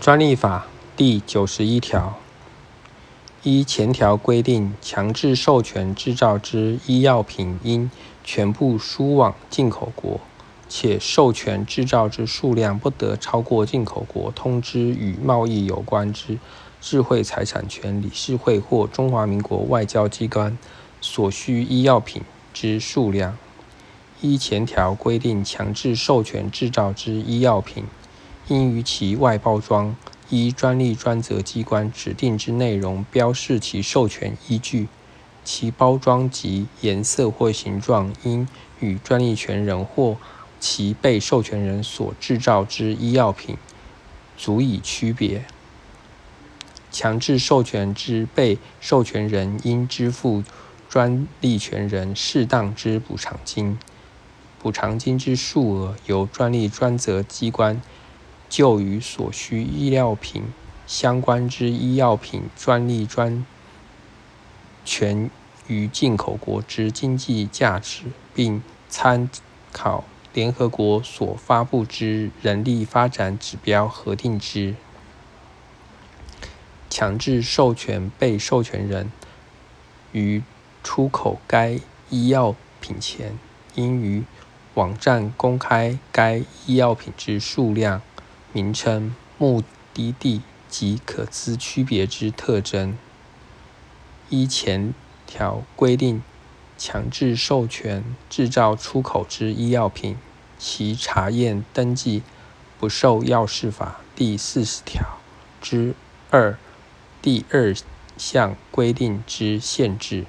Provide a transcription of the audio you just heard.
专利法第九十一条，依前条规定，强制授权制造之医药品应全部输往进口国，且授权制造之数量不得超过进口国通知与贸易有关之智慧财产权理事会或中华民国外交机关所需医药品之数量。依前条规定，强制授权制造之医药品。应于其外包装依专利专责机关指定之内容标示其授权依据，其包装及颜色或形状应与专利权人或其被授权人所制造之医药品足以区别。强制授权之被授权人应支付专利权人适当之补偿金，补偿金之数额由专利专责机关。就与所需医药品相关之医药品专利专权于进口国之经济价值，并参考联合国所发布之人力发展指标核定之。强制授权被授权人于出口该医药品前，应于网站公开该医药品之数量。名称、目的地及可资区别之特征。依前条规定，强制授权制造出口之医药品，其查验登记不受药事法第四十条之二第二项规定之限制。